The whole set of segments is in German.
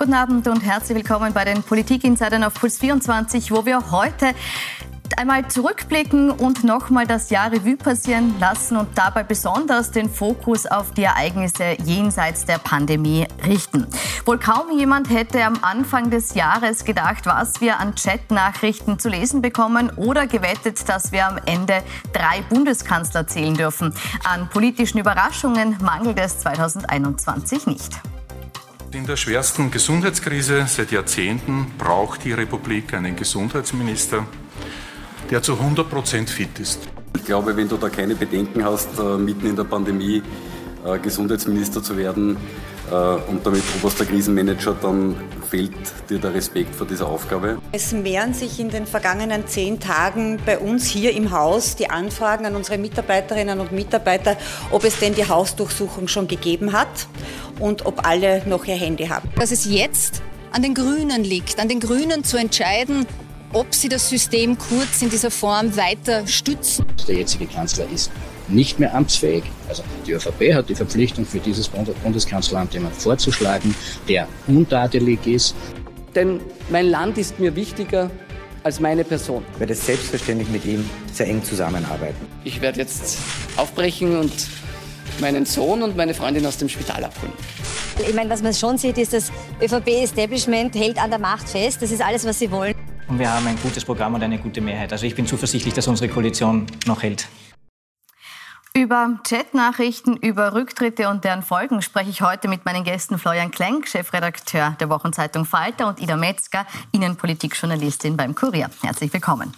Guten Abend und herzlich willkommen bei den Politik-Insidern auf Puls 24, wo wir heute einmal zurückblicken und nochmal das Jahr Revue passieren lassen und dabei besonders den Fokus auf die Ereignisse jenseits der Pandemie richten. Wohl kaum jemand hätte am Anfang des Jahres gedacht, was wir an Chat-Nachrichten zu lesen bekommen oder gewettet, dass wir am Ende drei Bundeskanzler zählen dürfen. An politischen Überraschungen mangelt es 2021 nicht. In der schwersten Gesundheitskrise seit Jahrzehnten braucht die Republik einen Gesundheitsminister, der zu 100 Prozent fit ist. Ich glaube, wenn du da keine Bedenken hast, äh, mitten in der Pandemie äh, Gesundheitsminister zu werden äh, und damit oberster Krisenmanager, dann fehlt dir der Respekt vor dieser Aufgabe. Es mehren sich in den vergangenen zehn Tagen bei uns hier im Haus die Anfragen an unsere Mitarbeiterinnen und Mitarbeiter, ob es denn die Hausdurchsuchung schon gegeben hat und ob alle noch ihr Handy haben. Dass es jetzt an den Grünen liegt, an den Grünen zu entscheiden, ob sie das System Kurz in dieser Form weiter stützen. Der jetzige Kanzler ist nicht mehr amtsfähig. Also die ÖVP hat die Verpflichtung, für dieses Bundeskanzleramt jemanden vorzuschlagen, der untadelig ist. Denn mein Land ist mir wichtiger als meine Person. Ich werde selbstverständlich mit ihm sehr eng zusammenarbeiten. Ich werde jetzt aufbrechen und meinen Sohn und meine Freundin aus dem Spital abholen. Ich meine, was man schon sieht, ist, das ÖVP-Establishment hält an der Macht fest. Das ist alles, was sie wollen. Und wir haben ein gutes Programm und eine gute Mehrheit. Also ich bin zuversichtlich, dass unsere Koalition noch hält. Über Chatnachrichten, über Rücktritte und deren Folgen spreche ich heute mit meinen Gästen Florian Klenk, Chefredakteur der Wochenzeitung Falter und Ida Metzger, Innenpolitikjournalistin beim Kurier. Herzlich willkommen.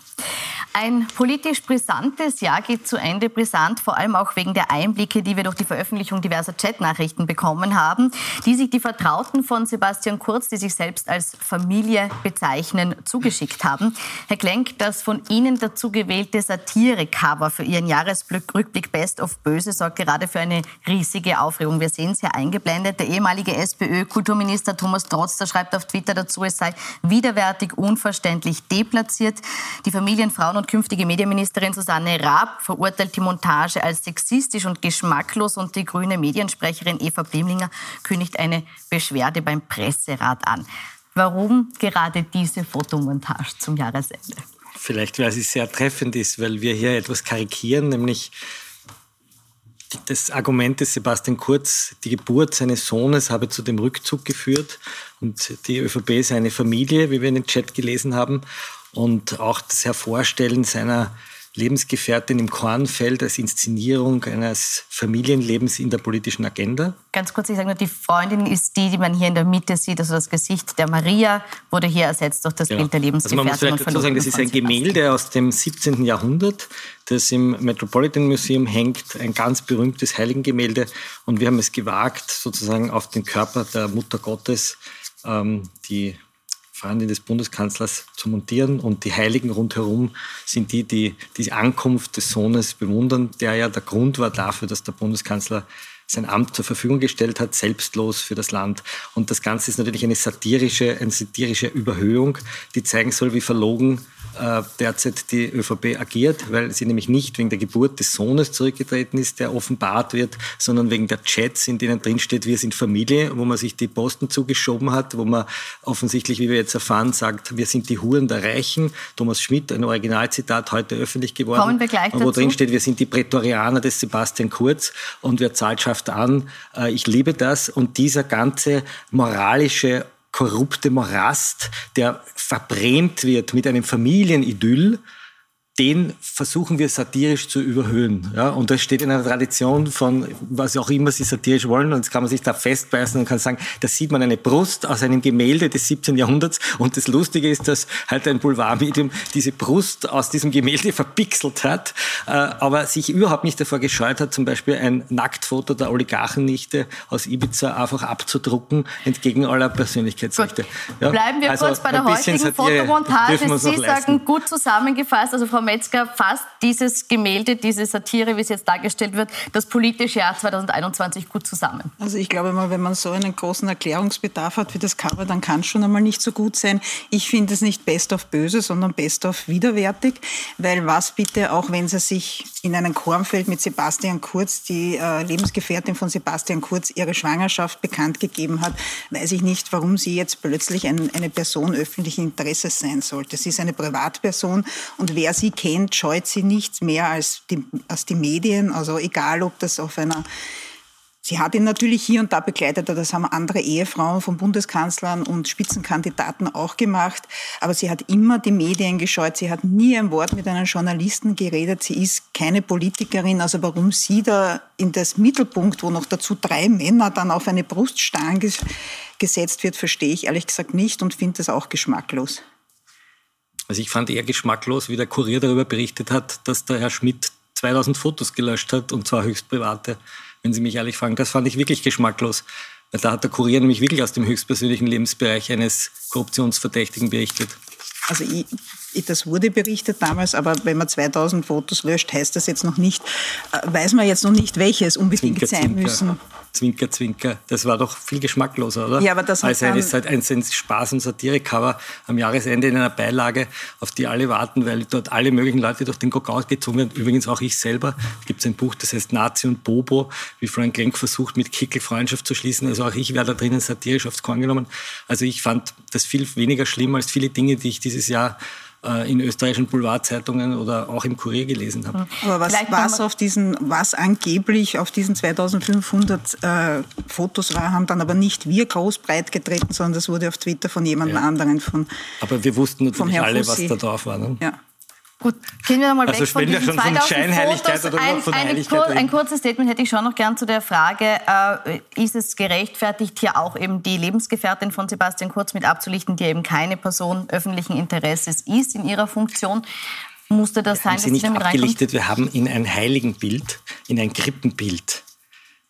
Ein politisch brisantes Jahr geht zu Ende. Brisant vor allem auch wegen der Einblicke, die wir durch die Veröffentlichung diverser Chatnachrichten bekommen haben, die sich die Vertrauten von Sebastian Kurz, die sich selbst als Familie bezeichnen, zugeschickt haben. Herr Klenk, das von Ihnen dazu gewählte Satire-Cover für Ihren Jahresrückblick Best of Böse sorgt gerade für eine riesige Aufregung. Wir sehen es hier eingeblendet. Der ehemalige SPÖ-Kulturminister Thomas Trotzter schreibt auf Twitter dazu, es sei widerwärtig, unverständlich, deplatziert. Die Familien, Frauen und künftige Medienministerin Susanne Raab verurteilt die Montage als sexistisch und geschmacklos und die grüne Mediensprecherin Eva Blimlinger kündigt eine Beschwerde beim Presserat an. Warum gerade diese Fotomontage zum Jahresende? Vielleicht, weil sie sehr treffend ist, weil wir hier etwas karikieren, nämlich das Argument des Sebastian Kurz, die Geburt seines Sohnes habe zu dem Rückzug geführt und die ÖVP ist eine Familie, wie wir in den Chat gelesen haben und auch das Hervorstellen seiner Lebensgefährtin im Kornfeld als Inszenierung eines Familienlebens in der politischen Agenda. Ganz kurz, ich sage nur, die Freundin ist die, die man hier in der Mitte sieht, also das Gesicht der Maria wurde hier ersetzt durch das genau. Bild der Lebensgefährtin. Also man muss vielleicht dazu sagen, das ist ein Gemälde aus dem 17. Jahrhundert, das im Metropolitan Museum hängt, ein ganz berühmtes Heiligengemälde und wir haben es gewagt, sozusagen auf den Körper der Mutter Gottes ähm, die Freundin des Bundeskanzlers zu montieren. Und die Heiligen rundherum sind die, die die Ankunft des Sohnes bewundern, der ja der Grund war dafür, dass der Bundeskanzler sein Amt zur Verfügung gestellt hat, selbstlos für das Land. Und das Ganze ist natürlich eine satirische, eine satirische Überhöhung, die zeigen soll, wie verlogen äh, derzeit die ÖVP agiert, weil sie nämlich nicht wegen der Geburt des Sohnes zurückgetreten ist, der offenbart wird, sondern wegen der Chats, in denen drinsteht, wir sind Familie, wo man sich die Posten zugeschoben hat, wo man offensichtlich, wie wir jetzt erfahren, sagt, wir sind die Huren der Reichen. Thomas Schmidt, ein Originalzitat, heute öffentlich geworden. Kommen wir gleich Wo drin steht, wir sind die Prätorianer des Sebastian Kurz und wer zahlt, schafft an. Äh, ich liebe das. Und dieser ganze moralische korrupte Morast, der verbrämt wird mit einem Familienidyll, den versuchen wir satirisch zu überhöhen. Ja? Und das steht in einer Tradition von, was auch immer sie satirisch wollen. Und jetzt kann man sich da festbeißen und kann sagen, da sieht man eine Brust aus einem Gemälde des 17. Jahrhunderts. Und das Lustige ist, dass halt ein Boulevardmedium diese Brust aus diesem Gemälde verpixelt hat, äh, aber sich überhaupt nicht davor gescheut hat, zum Beispiel ein Nacktfoto der Oligarchennichte aus Ibiza einfach abzudrucken, entgegen aller Persönlichkeitsrechte. Ja? Bleiben wir also kurz bei der heutigen Fotomontage. Sie sagen, gut zusammengefasst, also Frau Metzger, fasst dieses Gemälde, diese Satire, wie es jetzt dargestellt wird, das politische Jahr 2021 gut zusammen? Also ich glaube mal, wenn man so einen großen Erklärungsbedarf hat wie das Cover, dann kann es schon einmal nicht so gut sein. Ich finde es nicht best of böse, sondern best of widerwärtig, weil was bitte, auch wenn sie sich in einen Kornfeld mit Sebastian Kurz, die äh, Lebensgefährtin von Sebastian Kurz, ihre Schwangerschaft bekannt gegeben hat, weiß ich nicht, warum sie jetzt plötzlich ein, eine Person öffentlichen Interesses sein sollte. Sie ist eine Privatperson und wer sie kennt, scheut sie nichts mehr als die, als die Medien. Also egal, ob das auf einer Sie hat ihn natürlich hier und da begleitet, das haben andere Ehefrauen von Bundeskanzlern und Spitzenkandidaten auch gemacht. Aber sie hat immer die Medien gescheut. Sie hat nie ein Wort mit einem Journalisten geredet. Sie ist keine Politikerin. Also warum sie da in das Mittelpunkt, wo noch dazu drei Männer dann auf eine Bruststange gesetzt wird, verstehe ich ehrlich gesagt nicht und finde das auch geschmacklos. Also ich fand eher geschmacklos, wie der Kurier darüber berichtet hat, dass der Herr Schmidt 2000 Fotos gelöscht hat und zwar höchst private wenn Sie mich ehrlich fragen. Das fand ich wirklich geschmacklos. Da hat der Kurier nämlich wirklich aus dem höchstpersönlichen Lebensbereich eines Korruptionsverdächtigen berichtet. Also ich, das wurde berichtet damals, aber wenn man 2000 Fotos löscht, heißt das jetzt noch nicht, äh, weiß man jetzt noch nicht, welche es unbedingt Zwinker, sein Zwinker. müssen. Zwinker, Zwinker. Das war doch viel geschmackloser, oder? Ja, aber das also ein, ein, ein Spaß- und Satire-Cover am Jahresende in einer Beilage, auf die alle warten, weil dort alle möglichen Leute durch den Kokau gezogen werden. Übrigens auch ich selber. Es gibt ein Buch, das heißt Nazi und Bobo, wie Frank Lenk versucht, mit Kickel Freundschaft zu schließen. Also auch ich werde da drinnen satirisch aufs Korn genommen. Also ich fand das viel weniger schlimm als viele Dinge, die ich dieses Jahr äh, in österreichischen Boulevardzeitungen oder auch im Kurier gelesen habe. Aber was, was auf diesen, was angeblich auf diesen 2500 äh, Fotos war, haben dann aber nicht wir groß breit getreten, sondern das wurde auf Twitter von jemand ja. anderen von. Aber wir wussten natürlich alle, was da drauf war. Ne? Ja. Gut, gehen wir nochmal also weg von diesen schon 2000 von Scheinheiligkeit Fotos. oder ein, von eine Kur ein kurzes Statement hätte ich schon noch gern zu der Frage, äh, ist es gerechtfertigt, hier auch eben die Lebensgefährtin von Sebastian Kurz mit abzulichten, die eben keine Person öffentlichen Interesses ist in ihrer Funktion? Musste das wir sein, haben sie dass nicht abgelichtet, wir haben in ein Heiligenbild, in ein Krippenbild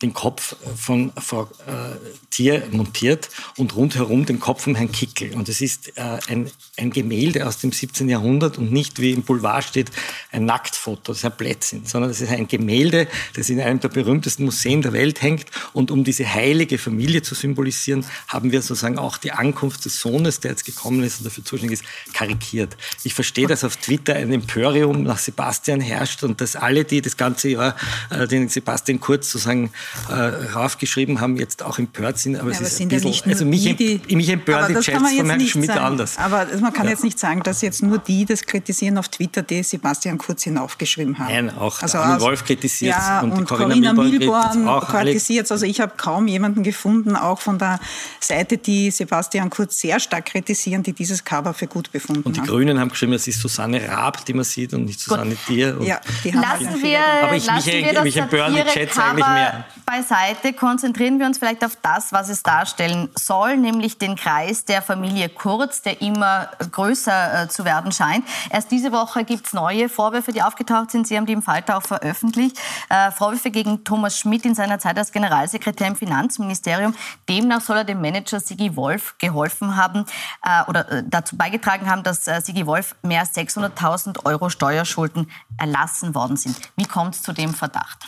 den Kopf von Frau äh, Tier montiert und rundherum den Kopf von Herrn Kickel. Und es ist äh, ein, ein Gemälde aus dem 17. Jahrhundert und nicht, wie im Boulevard steht, ein Nacktfoto, das ist ein Blödsinn, sondern es ist ein Gemälde, das in einem der berühmtesten Museen der Welt hängt. Und um diese heilige Familie zu symbolisieren, haben wir sozusagen auch die Ankunft des Sohnes, der jetzt gekommen ist und dafür zuständig ist, karikiert. Ich verstehe, dass auf Twitter ein Emporium nach Sebastian herrscht und dass alle, die das ganze Jahr äh, den Sebastian Kurz sozusagen äh, raufgeschrieben haben, jetzt auch empört sind. Aber ja, es ist ein bisschen, ja also mich, die, die, mich empören die Chats von Herrn Schmidt sagen. anders. Aber man kann ja. jetzt nicht sagen, dass jetzt nur die das kritisieren auf Twitter, die Sebastian Kurz hinaufgeschrieben haben. Nein, auch also Armin Wolf kritisiert ja, und, und Corinna, Corinna Milborn auch kritisiert Also ich habe kaum jemanden gefunden, auch von der Seite, die Sebastian Kurz sehr stark kritisieren, die dieses Cover für gut befunden haben. Und die haben. Grünen haben geschrieben, es ist Susanne Raab, die man sieht und nicht Susanne Gut. Dier. Ja, die haben lassen wir, aber ich, lassen mich, wir mich empören die Chats eigentlich mehr. Beiseite konzentrieren wir uns vielleicht auf das, was es darstellen soll, nämlich den Kreis der Familie Kurz, der immer größer äh, zu werden scheint. Erst diese Woche gibt es neue Vorwürfe, die aufgetaucht sind. Sie haben die im Falter auch veröffentlicht. Äh, Vorwürfe gegen Thomas Schmidt in seiner Zeit als Generalsekretär im Finanzministerium. Demnach soll er dem Manager Sigi Wolf geholfen haben äh, oder äh, dazu beigetragen haben, dass äh, Sigi Wolf mehr als 600.000 Euro Steuerschulden erlassen worden sind. Wie kommt es zu dem Verdacht?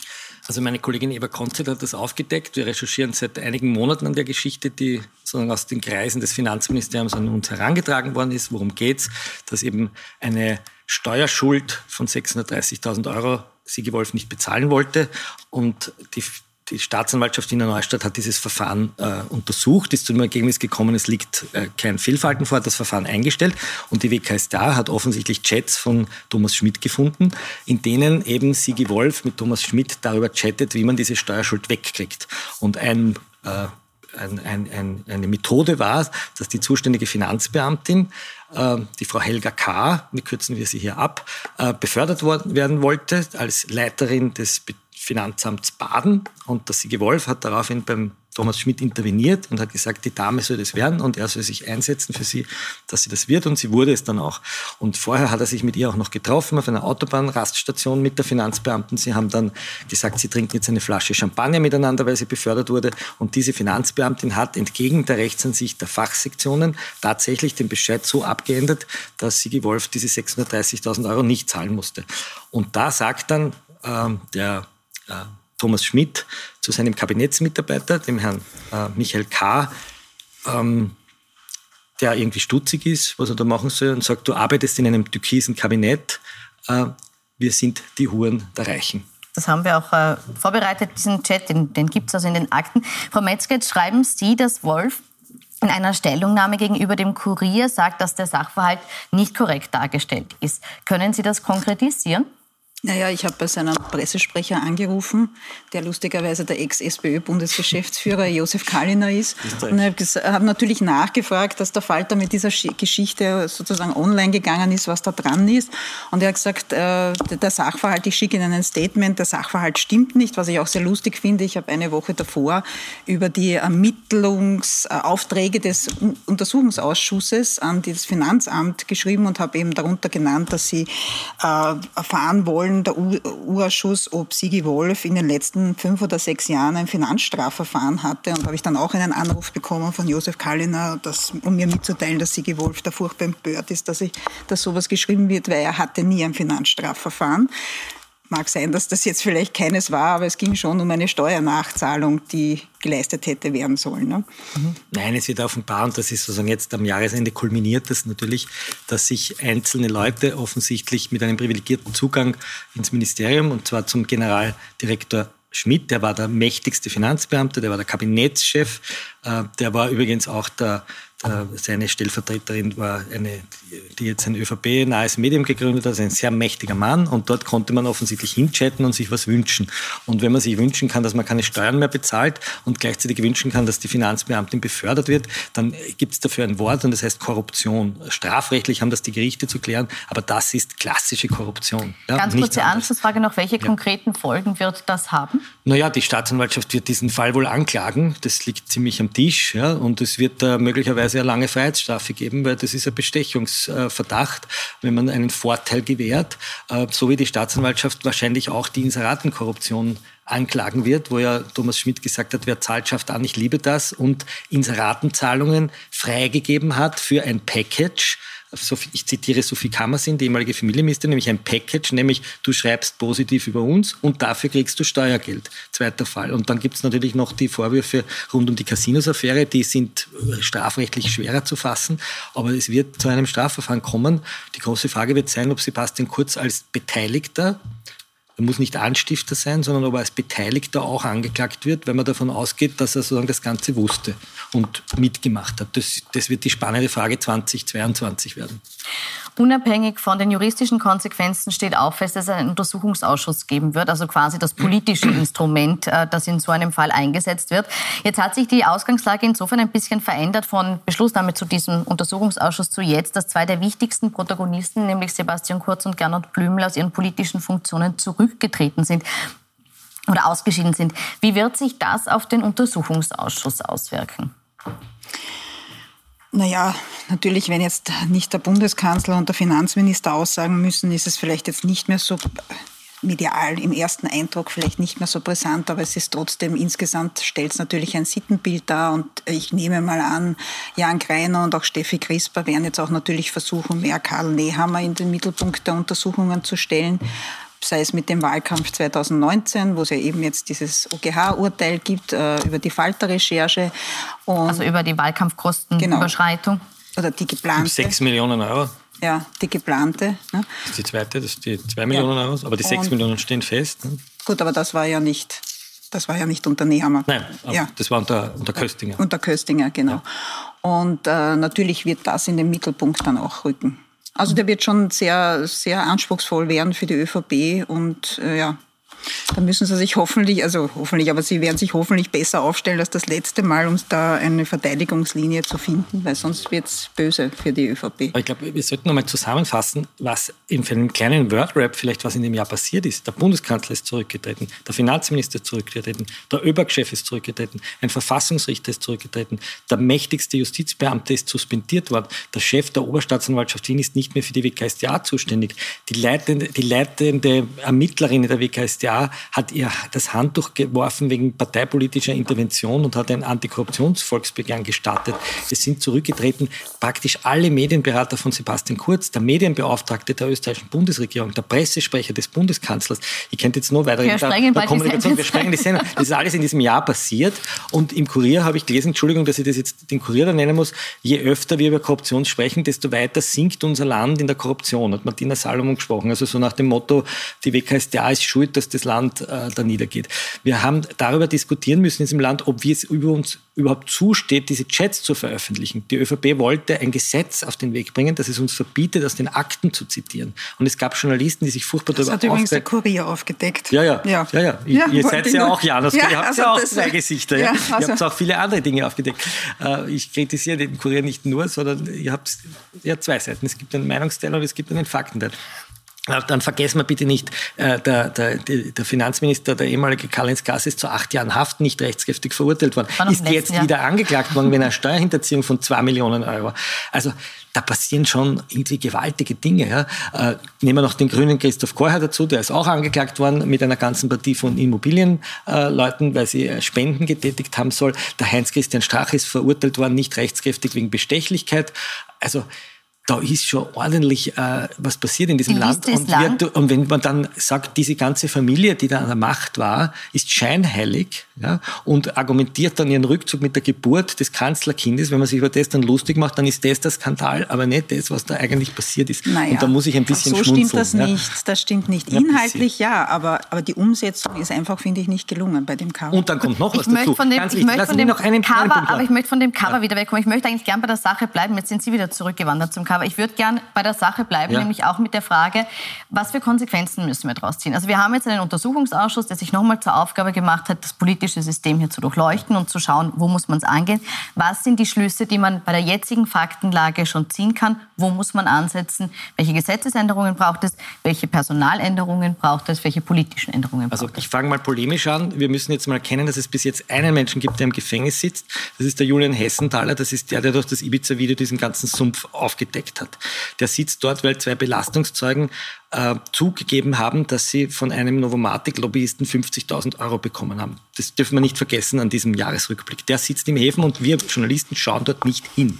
Also meine Kollegin Eva Konzert hat das aufgedeckt. Wir recherchieren seit einigen Monaten an der Geschichte, die sozusagen aus den Kreisen des Finanzministeriums an uns herangetragen worden ist. Worum geht's? Dass eben eine Steuerschuld von 630.000 Euro Sigi Wolf nicht bezahlen wollte und die die Staatsanwaltschaft in der Neustadt hat dieses Verfahren äh, untersucht, ist zu dem Ergebnis gekommen, es liegt äh, kein Fehlverhalten vor, hat das Verfahren eingestellt und die WKStA hat offensichtlich Chats von Thomas Schmidt gefunden, in denen eben Sigi Wolf mit Thomas Schmidt darüber chattet, wie man diese Steuerschuld wegkriegt. Und ein äh, ein, ein, ein, eine Methode war, dass die zuständige Finanzbeamtin, äh, die Frau Helga K., wir kürzen wir sie hier ab, äh, befördert worden, werden wollte als Leiterin des Finanzamts Baden und der Sigi Wolf hat daraufhin beim Thomas Schmidt interveniert und hat gesagt, die Dame soll das werden und er soll sich einsetzen für sie, dass sie das wird und sie wurde es dann auch. Und vorher hat er sich mit ihr auch noch getroffen auf einer Autobahnraststation mit der Finanzbeamten. Sie haben dann gesagt, sie trinken jetzt eine Flasche Champagner miteinander, weil sie befördert wurde und diese Finanzbeamtin hat entgegen der Rechtsansicht der Fachsektionen tatsächlich den Bescheid so abgeändert, dass Sigi Wolf diese 630.000 Euro nicht zahlen musste. Und da sagt dann ähm, der Thomas Schmidt zu seinem Kabinettsmitarbeiter, dem Herrn äh, Michael K., ähm, der irgendwie stutzig ist, was er da machen soll, und sagt, du arbeitest in einem türkisen Kabinett, äh, wir sind die Huren der Reichen. Das haben wir auch äh, vorbereitet, diesen Chat, den, den gibt es also in den Akten. Frau Metzger, jetzt schreiben Sie, dass Wolf in einer Stellungnahme gegenüber dem Kurier sagt, dass der Sachverhalt nicht korrekt dargestellt ist. Können Sie das konkretisieren? Naja, ich habe bei seinem Pressesprecher angerufen, der lustigerweise der Ex-SPÖ-Bundesgeschäftsführer Josef Kalliner ist. Und habe hab natürlich nachgefragt, dass der Falter mit dieser Geschichte sozusagen online gegangen ist, was da dran ist. Und er hat gesagt, äh, der Sachverhalt, ich schicke Ihnen ein Statement, der Sachverhalt stimmt nicht, was ich auch sehr lustig finde. Ich habe eine Woche davor über die Ermittlungsaufträge des Untersuchungsausschusses an das Finanzamt geschrieben und habe eben darunter genannt, dass sie äh, erfahren wollen, Zahlen der U-Ausschuss, ob Sigi Wolf in den letzten fünf oder sechs Jahren ein Finanzstrafverfahren hatte. Und habe ich dann auch einen Anruf bekommen von Josef Kalliner, das, um mir mitzuteilen, dass Sigi Wolf da furchtbar empört ist, dass, ich, dass sowas geschrieben wird, weil er hatte nie ein Finanzstrafverfahren. Mag sein, dass das jetzt vielleicht keines war, aber es ging schon um eine Steuernachzahlung, die geleistet hätte werden sollen. Ne? Nein, es wird offenbar, und das ist sozusagen jetzt am Jahresende kulminiert das natürlich, dass sich einzelne Leute offensichtlich mit einem privilegierten Zugang ins Ministerium, und zwar zum Generaldirektor Schmidt, der war der mächtigste Finanzbeamte, der war der Kabinettschef, der war übrigens auch der äh, seine Stellvertreterin war eine, die jetzt ein ÖVP-nahes Medium gegründet hat, also ein sehr mächtiger Mann. Und dort konnte man offensichtlich hinchatten und sich was wünschen. Und wenn man sich wünschen kann, dass man keine Steuern mehr bezahlt und gleichzeitig wünschen kann, dass die Finanzbeamtin befördert wird, dann gibt es dafür ein Wort und das heißt Korruption. Strafrechtlich haben das die Gerichte zu klären, aber das ist klassische Korruption. Ja, Ganz kurze Anschlussfrage noch, welche ja. konkreten Folgen wird das haben? Naja, die Staatsanwaltschaft wird diesen Fall wohl anklagen. Das liegt ziemlich am Tisch. Ja, und es wird äh, möglicherweise sehr lange Freiheitsstrafe geben, weil das ist ein Bestechungsverdacht, wenn man einen Vorteil gewährt, äh, so wie die Staatsanwaltschaft wahrscheinlich auch die Inseratenkorruption anklagen wird, wo ja Thomas Schmidt gesagt hat, wer zahlt, schafft an, ich liebe das und Inseratenzahlungen freigegeben hat für ein Package, ich zitiere Sophie Kammersin, die ehemalige Familienministerin, nämlich ein Package, nämlich du schreibst positiv über uns und dafür kriegst du Steuergeld. Zweiter Fall. Und dann gibt es natürlich noch die Vorwürfe rund um die Casinos-Affäre, die sind äh, strafrechtlich schwerer zu fassen, aber es wird zu einem Strafverfahren kommen. Die große Frage wird sein, ob Sebastian Kurz als Beteiligter er muss nicht Anstifter sein, sondern ob er als Beteiligter auch angeklagt wird, weil man davon ausgeht, dass er sozusagen das Ganze wusste und mitgemacht hat. Das, das wird die spannende Frage 2022 werden. Unabhängig von den juristischen Konsequenzen steht auch fest, dass es einen Untersuchungsausschuss geben wird, also quasi das politische Instrument, äh, das in so einem Fall eingesetzt wird. Jetzt hat sich die Ausgangslage insofern ein bisschen verändert von Beschlussnahme zu diesem Untersuchungsausschuss zu jetzt, dass zwei der wichtigsten Protagonisten, nämlich Sebastian Kurz und Gernot Blümel, aus ihren politischen Funktionen zurückgetreten sind oder ausgeschieden sind. Wie wird sich das auf den Untersuchungsausschuss auswirken? Naja, natürlich, wenn jetzt nicht der Bundeskanzler und der Finanzminister aussagen müssen, ist es vielleicht jetzt nicht mehr so medial im ersten Eindruck vielleicht nicht mehr so brisant, aber es ist trotzdem insgesamt stellt es natürlich ein Sittenbild dar und ich nehme mal an, Jan Greiner und auch Steffi Crisper werden jetzt auch natürlich versuchen, mehr Karl Nehammer in den Mittelpunkt der Untersuchungen zu stellen sei es mit dem Wahlkampf 2019, wo es ja eben jetzt dieses OGH-Urteil gibt äh, über die Falter-Recherche. Also über die Wahlkampfkostenüberschreitung. Genau. Oder die geplante. Sechs Millionen Euro. Ja, die geplante. Ne? Das ist die zweite, das ist die zwei Millionen ja. Euro, aber die sechs Millionen stehen fest. Ne? Gut, aber das war ja nicht, das war ja nicht unter Nehammer. Nein, ja. das war unter, unter Köstinger. Unter Köstinger, genau. Ja. Und äh, natürlich wird das in den Mittelpunkt dann auch rücken. Also der wird schon sehr, sehr anspruchsvoll werden für die ÖVP und äh, ja, Da müssen Sie sich hoffentlich, also hoffentlich, aber Sie werden sich hoffentlich besser aufstellen als das letzte Mal, um da eine Verteidigungslinie zu finden, weil sonst wird es böse für die ÖVP. Aber ich glaube, wir sollten nochmal zusammenfassen, was in für einen kleinen Word-Rap vielleicht was in dem Jahr passiert ist. Der Bundeskanzler ist zurückgetreten, der Finanzminister ist zurückgetreten, der ÖBAG-Chef ist zurückgetreten, ein Verfassungsrichter ist zurückgetreten, der mächtigste Justizbeamte ist suspendiert worden, der Chef der Oberstaatsanwaltschaft Wien ist nicht mehr für die WKStA zuständig, die leitende, die leitende Ermittlerin der WKStA hat ihr das Handtuch geworfen wegen parteipolitischer Intervention und hat ein Antikorruptionsvolksbegehren gestartet. Es sind zurückgetreten praktisch alle Medienberater von Sebastian Kurz, der Medienbeauftragte der österreichischen Bundesregierung, der Pressesprecher des Bundeskanzlers. Ich könnte jetzt noch weiter Wir sprengen der Kommunikation. Die wir sprengen die Sendung. Das ist alles in diesem Jahr passiert. Und im Kurier habe ich gelesen, Entschuldigung, dass ich das jetzt den Kurier da nennen muss, je öfter wir über Korruption sprechen, desto weiter sinkt unser Land in der Korruption, hat Martina Salomon gesprochen. Also so nach dem Motto, die WKStA ist schuld, dass das Land äh, da niedergeht. Wir haben darüber diskutieren müssen in diesem Land, ob wir es über uns überhaupt zusteht, diese Chats zu veröffentlichen. Die ÖVP wollte ein Gesetz auf den Weg bringen, das es uns verbietet, aus den Akten zu zitieren. Und es gab Journalisten, die sich furchtbar das darüber Das hat übrigens der Kurier aufgedeckt. Ja, ja. ja. ja, ja. ja ihr seid ja auch Janus. Ja, ihr habt also ja auch zwei Gesichter. Ja. Also. Ihr habt auch viele andere Dinge aufgedeckt. Äh, ich kritisiere den Kurier nicht nur, sondern ihr habt ja zwei Seiten. Es gibt einen Meinungsteil und es gibt einen Faktenteil. Dann vergessen wir bitte nicht, äh, der, der, der Finanzminister, der ehemalige Karl-Heinz Gass, ist zu acht Jahren Haft nicht rechtskräftig verurteilt worden. Ist jetzt Jahr. wieder angeklagt worden wegen einer Steuerhinterziehung von zwei Millionen Euro. Also da passieren schon irgendwie gewaltige Dinge. Ja. Äh, nehmen wir noch den grünen Christoph Korher dazu, der ist auch angeklagt worden mit einer ganzen Partie von Immobilienleuten, weil sie äh, Spenden getätigt haben soll. Der Heinz-Christian Strach ist verurteilt worden, nicht rechtskräftig wegen Bestechlichkeit. Also da ist schon ordentlich äh, was passiert in diesem Land. Und. Wir, und, wenn man dann sagt, diese ganze Familie, die da an der Macht war, ist scheinheilig ja, und argumentiert dann ihren Rückzug mit der Geburt des Kanzlerkindes, wenn man sich über das dann lustig macht, dann ist das der Skandal, aber nicht das, was da eigentlich passiert ist. Naja, und da muss ich ein bisschen so schmunzeln. stimmt das ja. nicht. Das stimmt nicht. Inhaltlich ja, aber, aber die Umsetzung ist einfach, finde ich, nicht gelungen bei dem Cover. Und dann kommt noch was ich dazu. Von dem, Ganz ich wichtig. möchte von dem noch einen, Cover, aber ich möchte von dem Cover ja. wieder wegkommen. Ich möchte eigentlich gern bei der Sache bleiben. Jetzt sind Sie wieder zurückgewandert zum Cover. Ich würde gern bei der Sache bleiben, ja. nämlich auch mit der Frage, was für Konsequenzen müssen wir daraus ziehen? Also wir haben jetzt einen Untersuchungsausschuss, der sich nochmal zur Aufgabe gemacht hat, das politische System hier zu durchleuchten und zu schauen, wo muss man es angehen. Was sind die Schlüsse, die man bei der jetzigen Faktenlage schon ziehen kann? Wo muss man ansetzen? Welche Gesetzesänderungen braucht es? Welche Personaländerungen braucht es? Welche politischen Änderungen braucht also, es? Also ich fange mal polemisch an. Wir müssen jetzt mal erkennen, dass es bis jetzt einen Menschen gibt, der im Gefängnis sitzt. Das ist der Julian Hessenthaler. Das ist der, der durch das Ibiza-Video diesen ganzen Sumpf aufgedeckt hat. Der der sitzt dort, weil zwei Belastungszeugen äh, zugegeben haben, dass sie von einem Novomatic-Lobbyisten 50.000 Euro bekommen haben. Das dürfen wir nicht vergessen an diesem Jahresrückblick. Der sitzt im Häfen und wir Journalisten schauen dort nicht hin.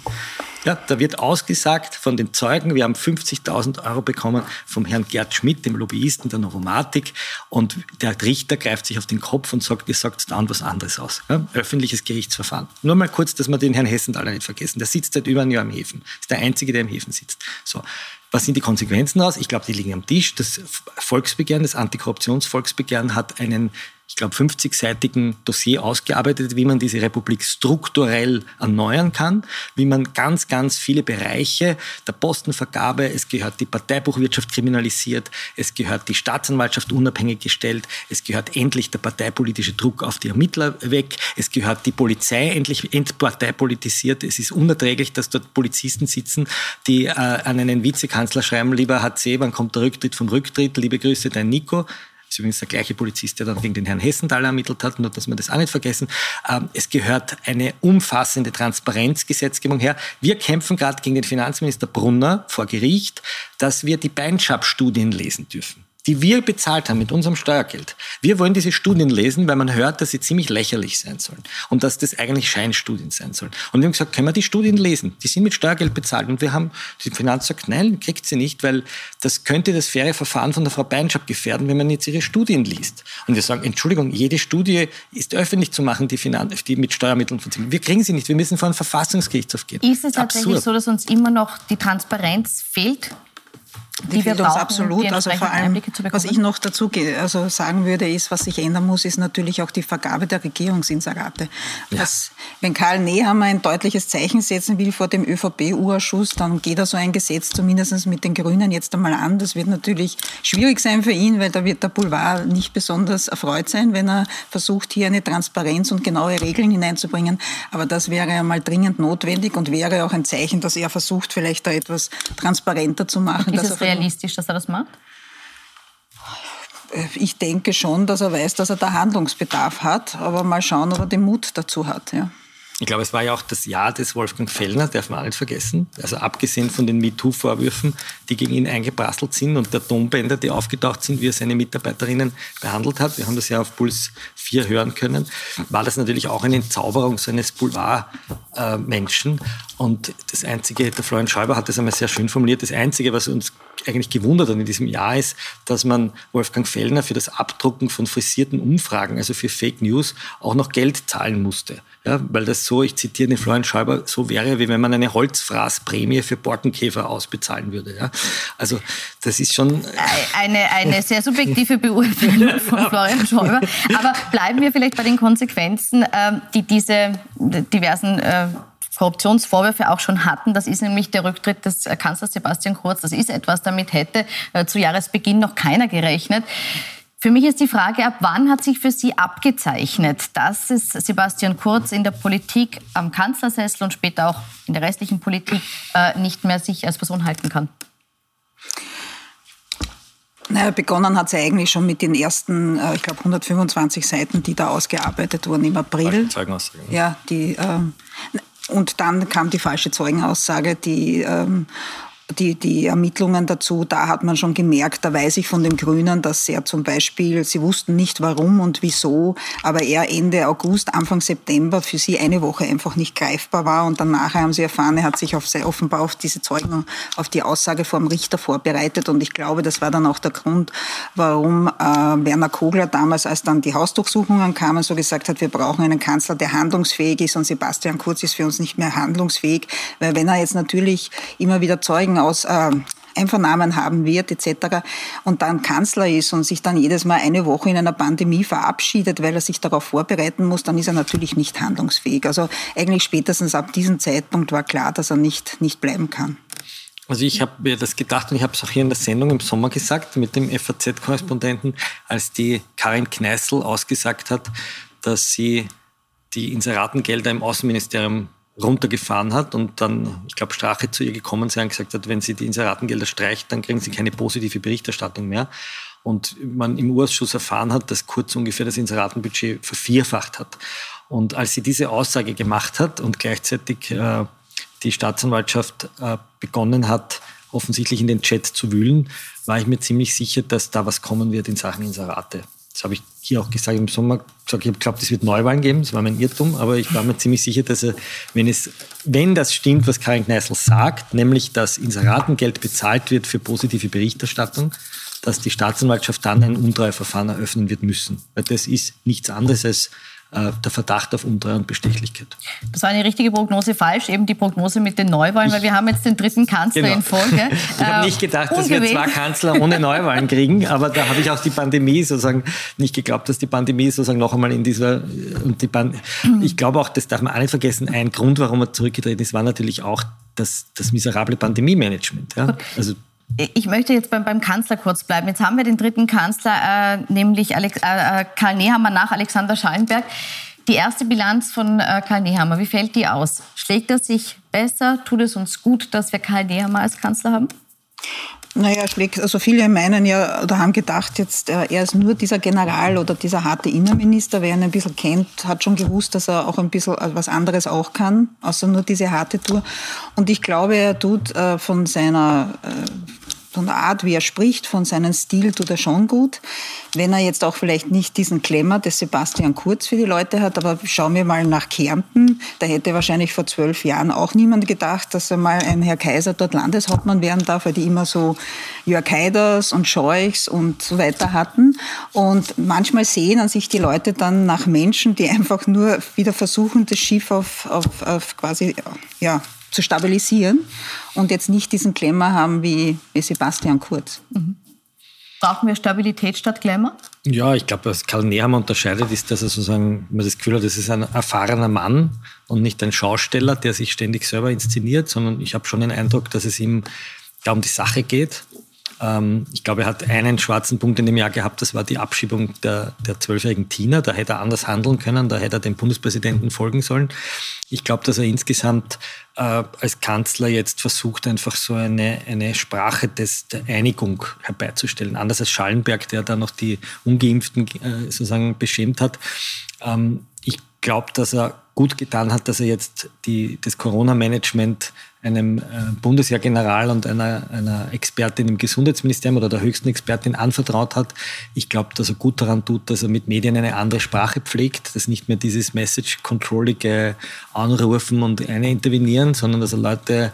Ja, da wird ausgesagt von den Zeugen, wir haben 50.000 Euro bekommen vom Herrn Gerd Schmidt, dem Lobbyisten der Novomatic. Und der Richter greift sich auf den Kopf und sagt, ihr sagt dann was anderes aus. Ja, öffentliches Gerichtsverfahren. Nur mal kurz, dass wir den Herrn Hessenthaler nicht vergessen. Der sitzt seit über einem Jahr im Häfen. Ist der Einzige, der im Häfen sitzt. So. Was sind die Konsequenzen aus? Ich glaube, die liegen am Tisch. Das Volksbegehren, das Antikorruptionsvolksbegehren hat einen ich glaube, 50-seitigen Dossier ausgearbeitet, wie man diese Republik strukturell erneuern kann, wie man ganz, ganz viele Bereiche der Postenvergabe, es gehört die Parteibuchwirtschaft kriminalisiert, es gehört die Staatsanwaltschaft unabhängig gestellt, es gehört endlich der parteipolitische Druck auf die Ermittler weg, es gehört die Polizei endlich entparteipolitisiert, es ist unerträglich, dass dort Polizisten sitzen, die äh, an einen Vizekanzler schreiben, lieber HC, wann kommt der Rücktritt vom Rücktritt, liebe Grüße, dein Nico, ist übrigens der gleiche Polizist, der dann gegen den Herrn Hessenthaler ermittelt hat, nur dass wir das auch nicht vergessen. Ähm, es gehört eine umfassende Transparenzgesetzgebung her. Wir kämpfen gerade gegen den Finanzminister Brunner vor Gericht, dass wir die Beinschab-Studien lesen dürfen die wir bezahlt haben mit unserem Steuergeld. Wir wollen diese Studien lesen, weil man hört, dass sie ziemlich lächerlich sein sollen und dass das eigentlich Scheinstudien sein sollen. Und wir haben gesagt, können wir die Studien lesen? Die sind mit Steuergeld bezahlt. Und wir haben, die Finanz sagt, nein, kriegt sie nicht, weil das könnte das faire Verfahren von der Frau Beinschab gefährden, wenn man jetzt ihre Studien liest. Und wir sagen, Entschuldigung, jede Studie ist öffentlich zu machen, die, Finanz, die mit Steuermitteln funktioniert. Wir kriegen sie nicht. Wir müssen vor einen Verfassungsgerichtshof gehen. Ist es tatsächlich Absurd. so, dass uns immer noch die Transparenz fehlt? Die, die fehlt uns absolut. Also vor allem, was ich noch dazu also sagen würde, ist, was sich ändern muss, ist natürlich auch die Vergabe der Regierungsinserate. Ja. Das, wenn Karl Nehammer ein deutliches Zeichen setzen will vor dem ÖVP-Urschuss, dann geht er so ein Gesetz zumindest mit den Grünen jetzt einmal an. Das wird natürlich schwierig sein für ihn, weil da wird der Boulevard nicht besonders erfreut sein, wenn er versucht, hier eine Transparenz und genaue Regeln hineinzubringen. Aber das wäre einmal dringend notwendig und wäre auch ein Zeichen, dass er versucht, vielleicht da etwas transparenter zu machen realistisch, dass er das macht? Ich denke schon, dass er weiß, dass er da Handlungsbedarf hat, aber mal schauen, ob er den Mut dazu hat. Ja. Ich glaube, es war ja auch das Jahr des Wolfgang Fellner, darf man auch nicht vergessen. Also abgesehen von den MeToo-Vorwürfen, die gegen ihn eingeprasselt sind und der Tonbänder, die aufgetaucht sind, wie er seine Mitarbeiterinnen behandelt hat. Wir haben das ja auf Puls 4 hören können. War das natürlich auch eine Entzauberung seines Boulevard-Menschen. Und das Einzige, der Florian Schäuber hat das einmal sehr schön formuliert, das Einzige, was uns eigentlich gewundert hat in diesem Jahr ist, dass man Wolfgang Fellner für das Abdrucken von frisierten Umfragen, also für Fake News, auch noch Geld zahlen musste. Ja, weil das so, ich zitiere den Florian Schäuber, so wäre, wie wenn man eine Holzfraßprämie für Borkenkäfer ausbezahlen würde. Ja. Also das ist schon... Eine, eine sehr subjektive Beurteilung von Florian Schäuber. Aber bleiben wir vielleicht bei den Konsequenzen, ähm, die diese diversen äh, Korruptionsvorwürfe auch schon hatten. Das ist nämlich der Rücktritt des Kanzlers Sebastian Kurz. Das ist etwas, damit hätte äh, zu Jahresbeginn noch keiner gerechnet. Für mich ist die Frage, ab wann hat sich für Sie abgezeichnet, dass es Sebastian Kurz in der Politik am Kanzlersessel und später auch in der restlichen Politik äh, nicht mehr sich als Person halten kann? Naja, begonnen hat es eigentlich schon mit den ersten, äh, ich glaube, 125 Seiten, die da ausgearbeitet wurden im April. Zeugenaussagen. Ja, die, äh, und dann kam die falsche Zeugenaussage, die ähm, die, die Ermittlungen dazu, da hat man schon gemerkt, da weiß ich von den Grünen, dass er zum Beispiel, sie wussten nicht warum und wieso, aber er Ende August, Anfang September für sie eine Woche einfach nicht greifbar war und dann nachher haben sie erfahren, er hat sich auf, offenbar auf diese Zeugen, auf die Aussage vom Richter vorbereitet und ich glaube, das war dann auch der Grund, warum äh, Werner Kogler damals, als dann die Hausdurchsuchungen kamen, so gesagt hat, wir brauchen einen Kanzler, der handlungsfähig ist und Sebastian Kurz ist für uns nicht mehr handlungsfähig, weil wenn er jetzt natürlich immer wieder Zeugen Zeugen aus äh, Einvernahmen haben wird etc. und dann Kanzler ist und sich dann jedes Mal eine Woche in einer Pandemie verabschiedet, weil er sich darauf vorbereiten muss, dann ist er natürlich nicht handlungsfähig. Also eigentlich spätestens ab diesem Zeitpunkt war klar, dass er nicht, nicht bleiben kann. Also ich habe mir das gedacht und ich habe es auch hier in der Sendung im Sommer gesagt mit dem FAZ-Korrespondenten, als die Karin Kneißl ausgesagt hat, dass sie die Inseratengelder im Außenministerium runtergefahren hat und dann, ich glaube, Strache zu ihr gekommen sei und gesagt hat, wenn sie die Inseratengelder streicht, dann kriegen sie keine positive Berichterstattung mehr. Und man im Urschuss erfahren hat, dass Kurz ungefähr das Inseratenbudget vervierfacht hat. Und als sie diese Aussage gemacht hat und gleichzeitig äh, die Staatsanwaltschaft äh, begonnen hat, offensichtlich in den Chat zu wühlen, war ich mir ziemlich sicher, dass da was kommen wird in Sachen Inserate. Das habe ich hier auch gesagt im Sommer. Gesagt, ich glaube, es wird Neuwahlen geben. Das war mein Irrtum. Aber ich war mir ziemlich sicher, dass er, wenn, es, wenn das stimmt, was Karin Kneißl sagt, nämlich, dass Inseratengeld bezahlt wird für positive Berichterstattung, dass die Staatsanwaltschaft dann ein Untreueverfahren eröffnen wird müssen. Weil das ist nichts anderes als äh, der Verdacht auf Untreue und Bestechlichkeit. Das war eine richtige Prognose falsch, eben die Prognose mit den Neuwahlen, weil wir haben jetzt den dritten Kanzler genau. in Folge. ich habe nicht gedacht, dass wir zwei Kanzler ohne Neuwahlen kriegen, aber da habe ich auch die Pandemie sozusagen nicht geglaubt, dass die Pandemie sozusagen noch einmal in dieser und die Pan ich glaube auch, das darf man auch nicht vergessen, ein Grund, warum er zurückgetreten ist, war natürlich auch das, das miserable Pandemie-Management. Ja? Also ich möchte jetzt beim, beim, Kanzler kurz bleiben. Jetzt haben wir den dritten Kanzler, äh, nämlich Alex, äh, äh, Karl Nehammer nach Alexander Schallenberg. Die erste Bilanz von äh, Karl Nehammer, wie fällt die aus? Schlägt er sich besser? Tut es uns gut, dass wir Karl Nehammer als Kanzler haben? Naja, schlägt, also viele meinen ja oder haben gedacht, jetzt äh, er ist nur dieser General oder dieser harte Innenminister. Wer ihn ein bisschen kennt, hat schon gewusst, dass er auch ein bisschen äh, was anderes auch kann, außer nur diese harte Tour. Und ich glaube, er tut äh, von seiner von der Art, wie er spricht, von seinem Stil tut er schon gut. Wenn er jetzt auch vielleicht nicht diesen Klemmer des Sebastian Kurz für die Leute hat, aber schauen wir mal nach Kärnten. Da hätte wahrscheinlich vor zwölf Jahren auch niemand gedacht, dass er mal ein Herr Kaiser dort Landeshauptmann werden darf, weil die immer so Jörg Haiders und Scheuchs und so weiter hatten. Und manchmal sehen an sich die Leute dann nach Menschen, die einfach nur wieder versuchen, das Schiff auf, auf, auf quasi, ja, zu stabilisieren und jetzt nicht diesen Klemmer haben wie, wie Sebastian Kurz. Mhm. Brauchen wir Stabilität statt Glamour? Ja, ich glaube, was Karl Nehammer unterscheidet, ist, dass er sozusagen, man das Gefühl hat, das ist ein erfahrener Mann und nicht ein Schausteller, der sich ständig selber inszeniert, sondern ich habe schon den Eindruck, dass es ihm da um die Sache geht ich glaube, er hat einen schwarzen Punkt in dem Jahr gehabt, das war die Abschiebung der, der zwölfjährigen Tina. Da hätte er anders handeln können, da hätte er dem Bundespräsidenten folgen sollen. Ich glaube, dass er insgesamt äh, als Kanzler jetzt versucht, einfach so eine, eine Sprache des, der Einigung herbeizustellen. Anders als Schallenberg, der da noch die Ungeimpften äh, sozusagen beschämt hat. Ähm, ich glaube, dass er gut getan hat, dass er jetzt die, das Corona-Management einem äh, Bundesheergeneral und einer, einer Expertin im Gesundheitsministerium oder der höchsten Expertin anvertraut hat. Ich glaube, dass er gut daran tut, dass er mit Medien eine andere Sprache pflegt, dass nicht mehr dieses Message-Controllige anrufen und eine intervenieren, sondern dass er Leute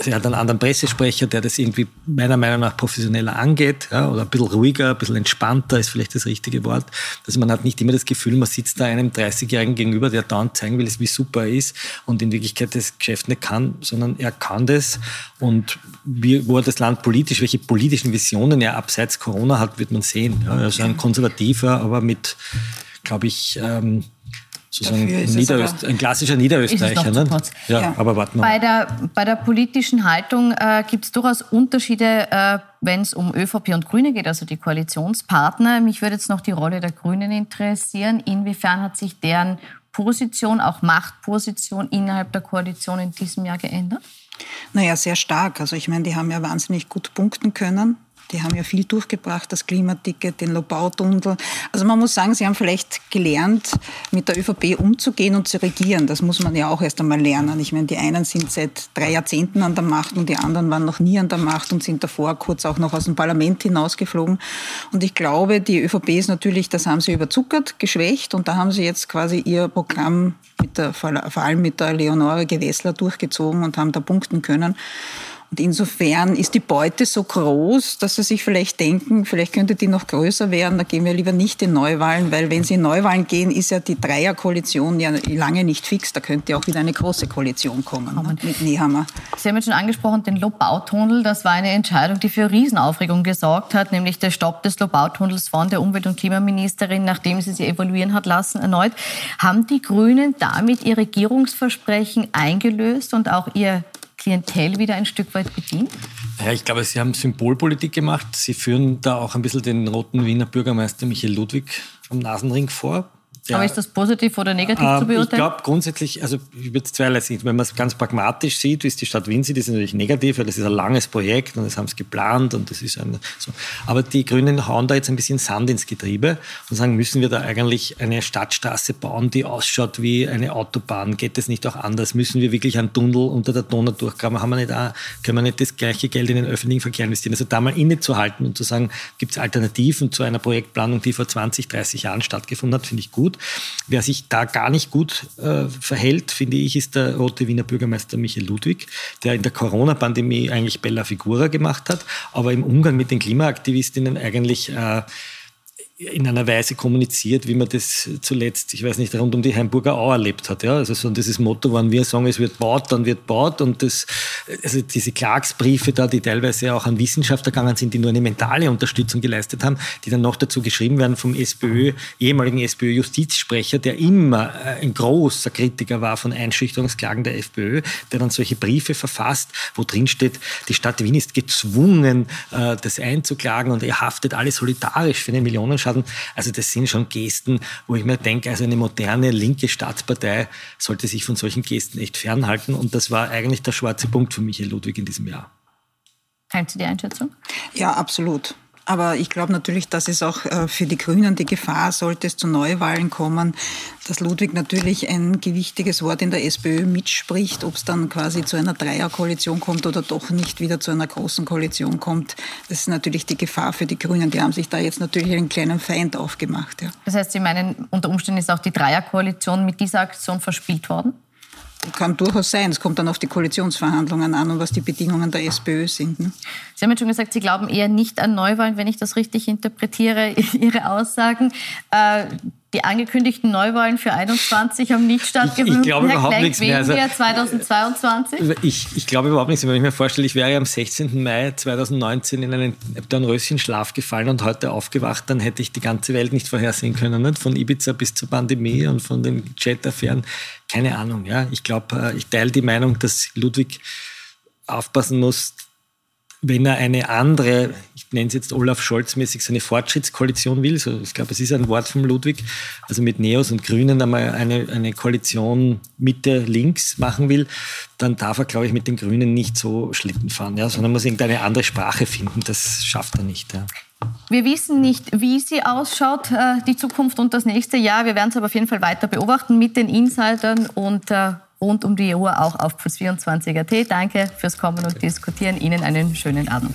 Sie hat einen anderen Pressesprecher, der das irgendwie meiner Meinung nach professioneller angeht, ja, oder ein bisschen ruhiger, ein bisschen entspannter ist vielleicht das richtige Wort. Also man hat nicht immer das Gefühl, man sitzt da einem 30-Jährigen gegenüber, der dauernd zeigen will, wie super er ist und in Wirklichkeit das Geschäft nicht kann, sondern er kann das. Und wie, wo er das Land politisch, welche politischen Visionen er abseits Corona hat, wird man sehen. Ja, also ein konservativer, aber mit, glaube ich, ähm, sozusagen Niederöst ein klassischer Niederösterreicher. Ne? Ja, ja, aber warten wir bei der, bei der politischen Haltung äh, gibt es durchaus Unterschiede, äh, wenn es um ÖVP und Grüne geht, also die Koalitionspartner. Mich würde jetzt noch die Rolle der Grünen interessieren. Inwiefern hat sich deren Position, auch Machtposition innerhalb der Koalition in diesem Jahr geändert? Naja, sehr stark. Also ich meine, die haben ja wahnsinnig gut punkten können. Die haben ja viel durchgebracht, das Klimaticket, den Lobautunnel. Also man muss sagen, sie haben vielleicht gelernt, mit der ÖVP umzugehen und zu regieren. Das muss man ja auch erst einmal lernen. Ich meine, die einen sind seit drei Jahrzehnten an der Macht und die anderen waren noch nie an der Macht und sind davor kurz auch noch aus dem Parlament hinausgeflogen. Und ich glaube, die ÖVP ist natürlich, das haben sie überzuckert, geschwächt und da haben sie jetzt quasi ihr Programm der, vor allem mit der Leonore Gewessler durchgezogen und haben da punkten können. Und insofern ist die Beute so groß, dass sie sich vielleicht denken, vielleicht könnte die noch größer werden, da gehen wir lieber nicht in Neuwahlen, weil wenn sie in Neuwahlen gehen, ist ja die Dreierkoalition ja lange nicht fix. Da könnte auch wieder eine große Koalition kommen ne, mit Nehammer. Sie haben jetzt schon angesprochen, den Lobautunnel, das war eine Entscheidung, die für Riesenaufregung gesorgt hat, nämlich der Stopp des Lobautunnels von der Umwelt- und Klimaministerin, nachdem sie sie evaluieren hat lassen erneut. Haben die Grünen damit ihr Regierungsversprechen eingelöst und auch ihr Klientel wieder ein Stück weit bedient? Ja, ich glaube, Sie haben Symbolpolitik gemacht. Sie führen da auch ein bisschen den roten Wiener Bürgermeister Michael Ludwig vom Nasenring vor. Ja, Aber ist das positiv oder negativ äh, zu beurteilen? Ich glaube grundsätzlich, also ich würde es zweierlei sehen. Wenn man es ganz pragmatisch sieht, wie es die Stadt Wien sieht, ist natürlich negativ, weil das ist ein langes Projekt und das haben sie geplant und das ist ein, so. Aber die Grünen hauen da jetzt ein bisschen Sand ins Getriebe und sagen, müssen wir da eigentlich eine Stadtstraße bauen, die ausschaut wie eine Autobahn? Geht das nicht auch anders? Müssen wir wirklich einen Tunnel unter der Donau durchgraben? Haben wir nicht auch, können wir nicht das gleiche Geld in den öffentlichen Verkehr investieren? Also da mal innezuhalten und zu sagen, gibt es Alternativen zu einer Projektplanung, die vor 20, 30 Jahren stattgefunden hat, finde ich gut. Wer sich da gar nicht gut äh, verhält, finde ich, ist der rote Wiener Bürgermeister Michael Ludwig, der in der Corona-Pandemie eigentlich Bella Figura gemacht hat, aber im Umgang mit den Klimaaktivistinnen eigentlich äh, in einer Weise kommuniziert, wie man das zuletzt, ich weiß nicht, rund um die Heimburger Au erlebt hat. Ja? Also so dieses Motto, wenn wir sagen, es wird baut, dann wird baut. Und das, also diese Klagsbriefe da, die teilweise auch an Wissenschaftler gegangen sind, die nur eine mentale Unterstützung geleistet haben, die dann noch dazu geschrieben werden vom SPÖ, ehemaligen SPÖ-Justizsprecher, der immer äh, ein großer Kritiker war von Einschüchterungsklagen der FPÖ, der dann solche Briefe verfasst, wo drin steht, die Stadt Wien ist gezwungen, äh, das einzuklagen und er haftet alle solidarisch für einen Millionenschaden haben. Also das sind schon Gesten, wo ich mir denke, also eine moderne linke Staatspartei sollte sich von solchen Gesten echt fernhalten. Und das war eigentlich der schwarze Punkt für Michael Ludwig in diesem Jahr. Teilen Sie die Einschätzung? Ja, absolut. Aber ich glaube natürlich, dass es auch äh, für die Grünen die Gefahr, sollte es zu Neuwahlen kommen, dass Ludwig natürlich ein gewichtiges Wort in der SPÖ mitspricht, ob es dann quasi zu einer Dreierkoalition kommt oder doch nicht wieder zu einer großen Koalition kommt. Das ist natürlich die Gefahr für die Grünen. Die haben sich da jetzt natürlich einen kleinen Feind aufgemacht. Ja. Das heißt, Sie meinen, unter Umständen ist auch die Dreierkoalition mit dieser Aktion verspielt worden? Kann durchaus sein. Es kommt dann auf die Koalitionsverhandlungen an und was die Bedingungen der SPÖ sind. Ne? Sie haben jetzt schon gesagt, Sie glauben eher nicht an Neuwahlen, wenn ich das richtig interpretiere, Ihre Aussagen. Äh, die angekündigten Neuwahlen für 21 haben nicht stattgefunden. Ich, ich glaube Herr überhaupt Klenk, nichts mehr. Also, 2022? Ich, ich glaube überhaupt nichts mehr. Wenn ich mir vorstelle, ich wäre am 16. Mai 2019 in einen Dornröschen-Schlaf gefallen und heute aufgewacht, dann hätte ich die ganze Welt nicht vorhersehen können. Nicht? Von Ibiza bis zur Pandemie und von den Jet-Affären. Keine Ahnung. Ja. Ich glaube, äh, ich teile die Meinung, dass Ludwig aufpassen muss, wenn er eine andere, ich nenne es jetzt Olaf Scholz-mäßig, so eine Fortschrittskoalition will, so, ich glaube, es ist ein Wort von Ludwig, also mit Neos und Grünen einmal eine, eine Koalition Mitte-Links machen will, dann darf er, glaube ich, mit den Grünen nicht so Schlitten fahren, ja, sondern muss irgendeine andere Sprache finden. Das schafft er nicht. Ja. Wir wissen nicht, wie sie ausschaut, äh, die Zukunft und das nächste Jahr. Wir werden es aber auf jeden Fall weiter beobachten mit den Insidern und äh, rund um die Uhr auch auf Plus24.at. Danke fürs Kommen und Diskutieren. Ihnen einen schönen Abend.